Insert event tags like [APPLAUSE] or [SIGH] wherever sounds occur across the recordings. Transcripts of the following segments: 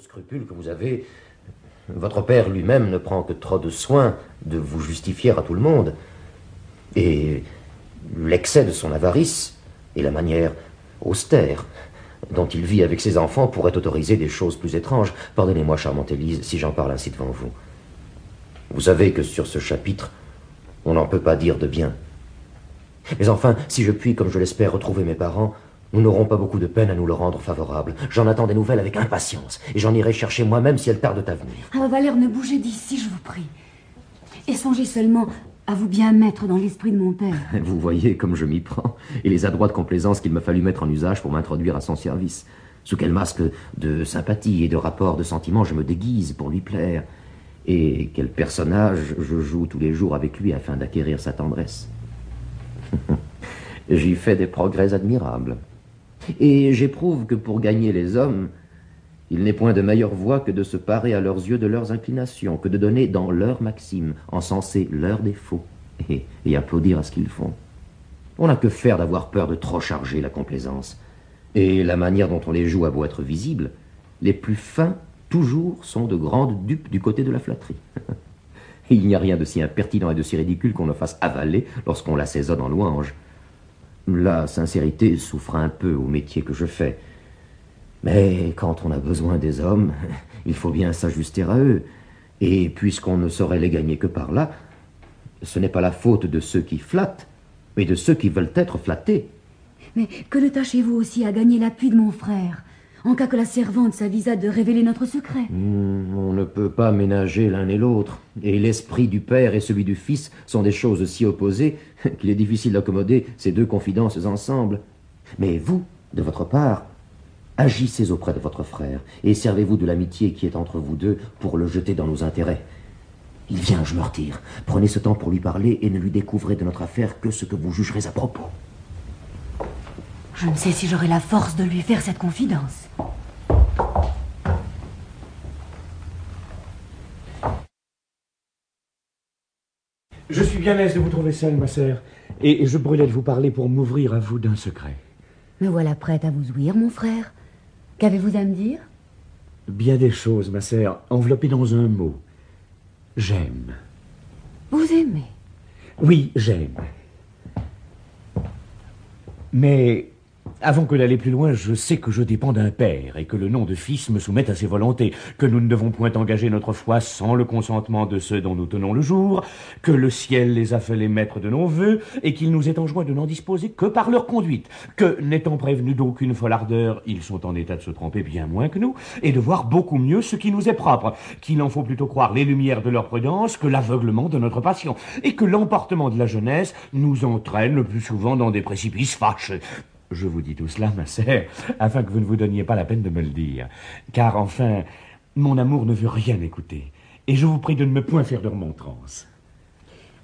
scrupules que vous avez, votre père lui-même ne prend que trop de soin de vous justifier à tout le monde. Et l'excès de son avarice et la manière austère dont il vit avec ses enfants pourraient autoriser des choses plus étranges. Pardonnez-moi, charmante Élise, si j'en parle ainsi devant vous. Vous savez que sur ce chapitre, on n'en peut pas dire de bien. Mais enfin, si je puis, comme je l'espère, retrouver mes parents, nous n'aurons pas beaucoup de peine à nous le rendre favorable. J'en attends des nouvelles avec impatience, et j'en irai chercher moi-même si elles tardent à venir. Ah, Valère, ne bougez d'ici, je vous prie. Et songez seulement à vous bien mettre dans l'esprit de mon père. [LAUGHS] Vous voyez comme je m'y prends, et les adroites complaisances qu'il m'a fallu mettre en usage pour m'introduire à son service. Sous quel masque de sympathie et de rapport de sentiment je me déguise pour lui plaire, et quel personnage je joue tous les jours avec lui afin d'acquérir sa tendresse. [LAUGHS] J'y fais des progrès admirables. Et j'éprouve que pour gagner les hommes, il n'est point de meilleure voie que de se parer à leurs yeux de leurs inclinations, que de donner dans leurs maximes, encenser leurs défauts, [LAUGHS] et, applaudir à ce qu'ils font. On n'a que faire d'avoir peur de trop charger la complaisance. Et la manière dont on les joue a beau être visible, les plus fins, toujours, sont de grandes dupes du côté de la flatterie. [LAUGHS] Il n'y a rien de si impertinent et de si ridicule qu'on ne fasse avaler lorsqu'on l'assaisonne en louange. La sincérité souffre un peu au métier que je fais. Mais quand on a besoin des hommes, [LAUGHS] il faut bien s'ajuster à eux. Et puisqu'on ne saurait les gagner que par là, ce n'est pas la faute de ceux qui flattent, mais de ceux qui veulent être flattés. Mais que ne tâchez-vous aussi à gagner l'appui de mon frère? En cas que la servante s'avisa de révéler notre secret. Hmm, on ne peut pas ménager l'un et l'autre, et l'esprit du père et celui du fils sont des choses si opposées [LAUGHS] qu'il est difficile d'accommoder ces deux confidences ensemble. Mais vous, de votre part, agissez auprès de votre frère, et servez-vous de l'amitié qui est entre vous deux pour le jeter dans nos intérêts. Il vient, je me retire. Prenez ce temps pour lui parler et ne lui découvrez de notre affaire que ce que vous jugerez à propos. Je ne sais si j'aurai la force de lui faire cette confidence. Je suis bien aise de vous trouver seule, ma sœur, et je brûlais de vous parler pour m'ouvrir à vous d'un secret. Me voilà prête à vous ouïr, mon frère. Qu'avez-vous à me dire? Bien des choses, ma sœur, enveloppées dans un mot. J'aime. Vous aimez? Oui, j'aime. Mais avant que d'aller plus loin, je sais que je dépends d'un père et que le nom de fils me soumet à ses volontés, que nous ne devons point engager notre foi sans le consentement de ceux dont nous tenons le jour, que le ciel les a fait les maîtres de nos vœux et qu'il nous est enjoint de n'en disposer que par leur conduite, que n'étant prévenus d'aucune folle ardeur, ils sont en état de se tromper bien moins que nous et de voir beaucoup mieux ce qui nous est propre, qu'il en faut plutôt croire les lumières de leur prudence que l'aveuglement de notre passion et que l'emportement de la jeunesse nous entraîne le plus souvent dans des précipices fâcheux. Je vous dis tout cela, ma sœur, afin que vous ne vous donniez pas la peine de me le dire. Car enfin, mon amour ne veut rien écouter. Et je vous prie de ne me point faire de remontrance.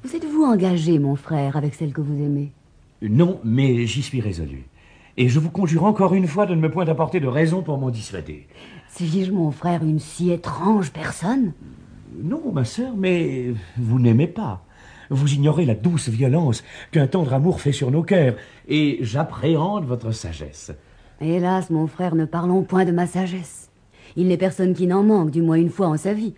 Vous êtes-vous engagé, mon frère, avec celle que vous aimez? Non, mais j'y suis résolu. Et je vous conjure encore une fois de ne me point apporter de raison pour m'en dissuader. Suis-je, mon frère, une si étrange personne? Non, ma sœur, mais vous n'aimez pas. Vous ignorez la douce violence qu'un tendre amour fait sur nos cœurs, et j'appréhende votre sagesse. Hélas, mon frère, ne parlons point de ma sagesse. Il n'est personne qui n'en manque, du moins une fois en sa vie.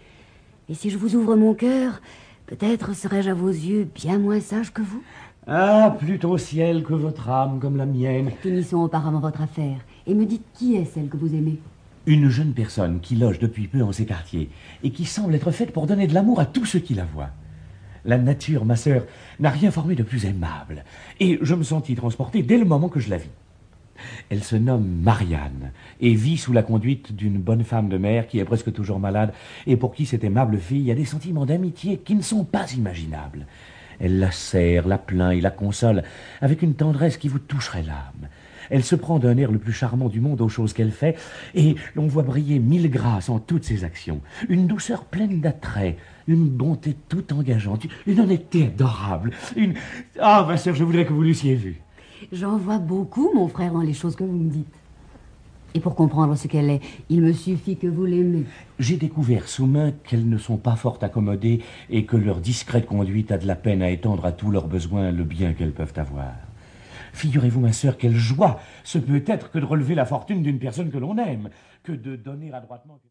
Et si je vous ouvre mon cœur, peut-être serais-je à vos yeux bien moins sage que vous Ah, plutôt au ciel que votre âme comme la mienne. Finissons auparavant votre affaire, et me dites qui est celle que vous aimez? Une jeune personne qui loge depuis peu en ces quartiers, et qui semble être faite pour donner de l'amour à tous ceux qui la voient. La nature, ma sœur, n'a rien formé de plus aimable, et je me sentis transporté dès le moment que je la vis. Elle se nomme Marianne et vit sous la conduite d'une bonne femme de mère qui est presque toujours malade et pour qui cette aimable fille a des sentiments d'amitié qui ne sont pas imaginables. Elle la serre, la plaint et la console avec une tendresse qui vous toucherait l'âme. Elle se prend d'un air le plus charmant du monde aux choses qu'elle fait, et l'on voit briller mille grâces en toutes ses actions, une douceur pleine d'attrait, une bonté tout engageante, une honnêteté adorable, une... Ah, ma sœur, je voudrais que vous l'eussiez vue. J'en vois beaucoup, mon frère, dans les choses que vous me dites. Et pour comprendre ce qu'elle est, il me suffit que vous l'aimez. J'ai découvert sous main qu'elles ne sont pas fort accommodées et que leur discrète conduite a de la peine à étendre à tous leurs besoins le bien qu'elles peuvent avoir. Figurez-vous, ma sœur, quelle joie ce peut être que de relever la fortune d'une personne que l'on aime, que de donner adroitement...